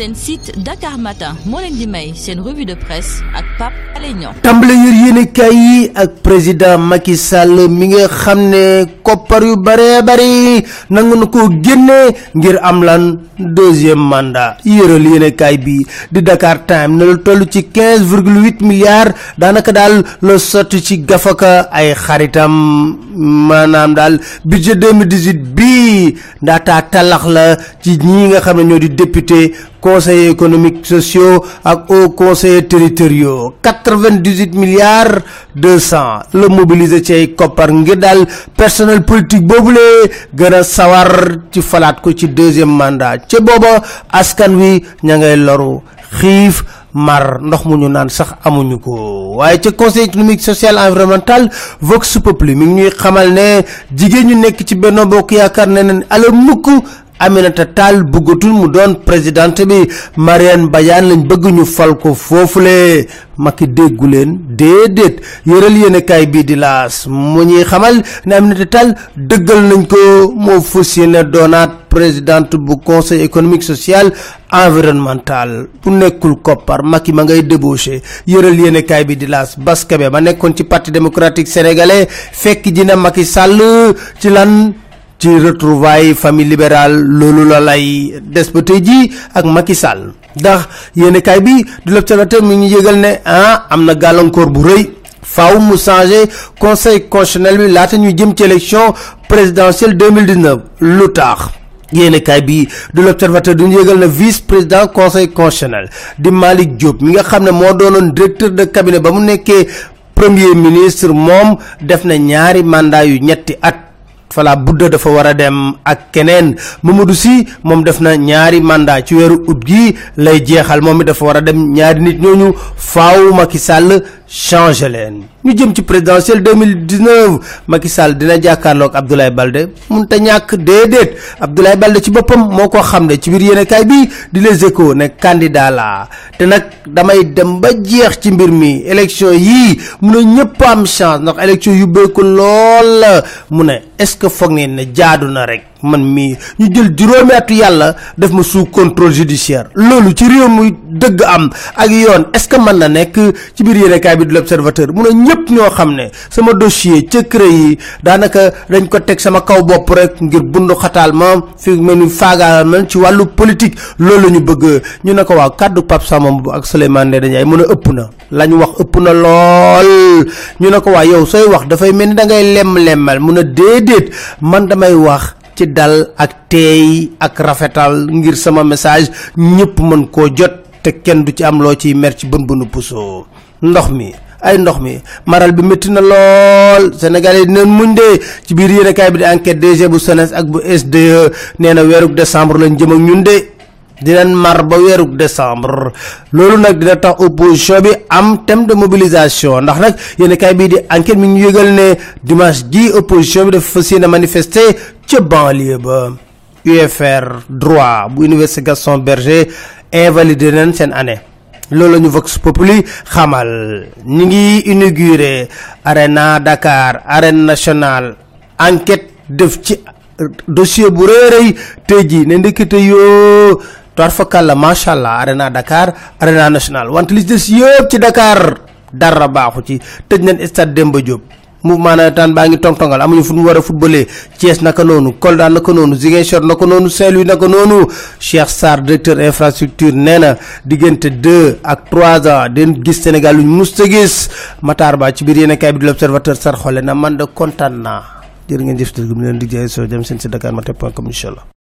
seen site Dakar Matin moo leen di may seen revue de presse ak Pape Alé Niang. Tàmbale yër yéenekaay yi ak président Macky Sall mi nga xam ne koppar yu bare bari nangu na ko génne ngir am lan deuxième mandat. Yëral yéenekaay bi di Dakar Time ne lu toll ci quinze virgule huit milliards daanaka daal la sotti ci gafaka ay xaritam. Maanaam daal budget 2018 bii ndaataa talax la ci ñi nga xam ne ñoo di député conseillers économiques sociaux ak hauts conseillers territoriaux quatre-vingt-dix-huit milliards deux cent la mobiliser ci ay koppar ngir daal personnel politique boobule gën a sawar ci falaat ko ci deuxième mandat. Ca booba askan wi ña ngay loru mar ndox mu ñu naan sax amuñu ko. Waaye ca conseil économique social environnemental vox populi mi ngi ñuy xamal ne jigéen ñu nekk ci benn bokk yaakaar ne neen ala mukk Aminata Tall bëggatul mu doon présidente bi. Mariane Badiane lañ bëgg ñu fal ko foofule. Macky déggu leen déedéet. Yëral yéenekaay bii di laas mu ñuy xamal ne Aminata Tall dëggal nañ ko. Moo fas yéene doonaat présidente bu conseil économique social environnemental. Bu nekkul koppar. Macky ma ngay débauché. Yëral yéenekaay bi di laas Baskabe ma nekkoon ci parti démocratique sénégalais fekk ji na Macky Sall ci lan ci retrouvailles famille libérale loolu la lay des ba tey jii ak Macky Sall. Ndax kay bi di l'Observateur mi ñu yëgal ne ah am na gàllankoor bu rëy. Faaw mu changé conseil constitutionnel bi laata ñu jëm ci élection présidentielle 2019 lu tax? Kay bi du l'Observateur du yëgal ne vice président conseil constitutionnel di Malick Diop mi nga xam ne moo doonoon directeur de cabinet ba mu nekkee premier ministre moom def na ñaari mandat yu ñetti at fala budda dafa war a dem ak keneen. Mamadou Sy moom def na ñaari mandat ci weeru ut gi lay jeexal. Moom it dafa war a dem ñaari nit ñooñu. Faaw changé leen. Ñu jëm ci présidentielle 2019 Macky Sall dina jàkkaarloog Abdoulaye Balde mun te ñàkk déedéet. Abdoulaye Balde ci boppam moo ko ci biir yéenekaay bi di Les Échos ne candidat la. Te nag damay dem ba jeex ci mbir mi. Élection yii mu ne am chance élection yu lool ne est-ce que na rek man mii ñu jël juróomi atu yàlla def ma sous contrôle judiciaire. Loolu ci réew muy dëgg am ak yoon. Est-ce que mën na nekk ci biir yéenekaay bi di l'Observateur? Mu ne ñëpp ñoo xam ne sama dossier ca CREI yi daanaka dañ ko teg sama kaw bopp rek ngir bundu xataal ma fi mel ni faagaal ma ci wàllu politique. Loolu ñu bëgg. Ñu ne ko waaw kàddu Pape Samba Mboup ak Souleymane Ndéné Ndiaye mu ne ëpp na. La ñu wax ëpp na lool. Ñu ne ko yow sooy wax dafay mel ni da ngay lem-lemmal mu ne déedéet man damay wax ci dal ak teey ak rafetal ngir sama message ñëpp mën koo jot te kenn du ci am loo ciy mer ci bën bënu puso. ndox mi ay ndox mi maral bi métti na lool. Sénégalais dinañ muñ de. Ci biir yéenekaay bi di enquête DG bu SONES ak bu SDE nee na décembre lañ jëm ak ñun de dinañ mar ba weeruk décembre loolu nag dina tax opposition bi am thème de mobilisation. Ndax nag yéenekaay bii di enquête mi ñu yëgal ne dimanche ji opposition bi dafa fas yéene manifester ca banlieue ba. UFR droit bu université Gaston Berger invalidé nañ seen année. Loolu la ñu Vox Populi xamal. Ñi ngi inauguré Arena Dakar arène nationale. Enquête def ci dossier bu rëy rëy. Tey jii ne ndekete yoo toir fakàlla macha allah Arena Dakar Arena nationale wante li des yëpp ci Dakar. Dara baaxu ci. Tëj nañ stade Demba Diop. Mouvement nawetaan baa ngi tong-tongal amuñu fu mu war a Thiès naka noonu Kolda naka noonu Ziguinchor naka noonu Saint-Louis naka noonu. Cheikh Sarr directeur infrastructure nee na diggante deux ak trois ans den gis Sénégal luñ musta gis. Matar Ba ci biir yéenekaay bi di l'Observateur sar xole na man de kontaan naa. Jërë ngeen jëf te gu mu leen di jaay soo jëm seen si Dakar Matin point com incha allah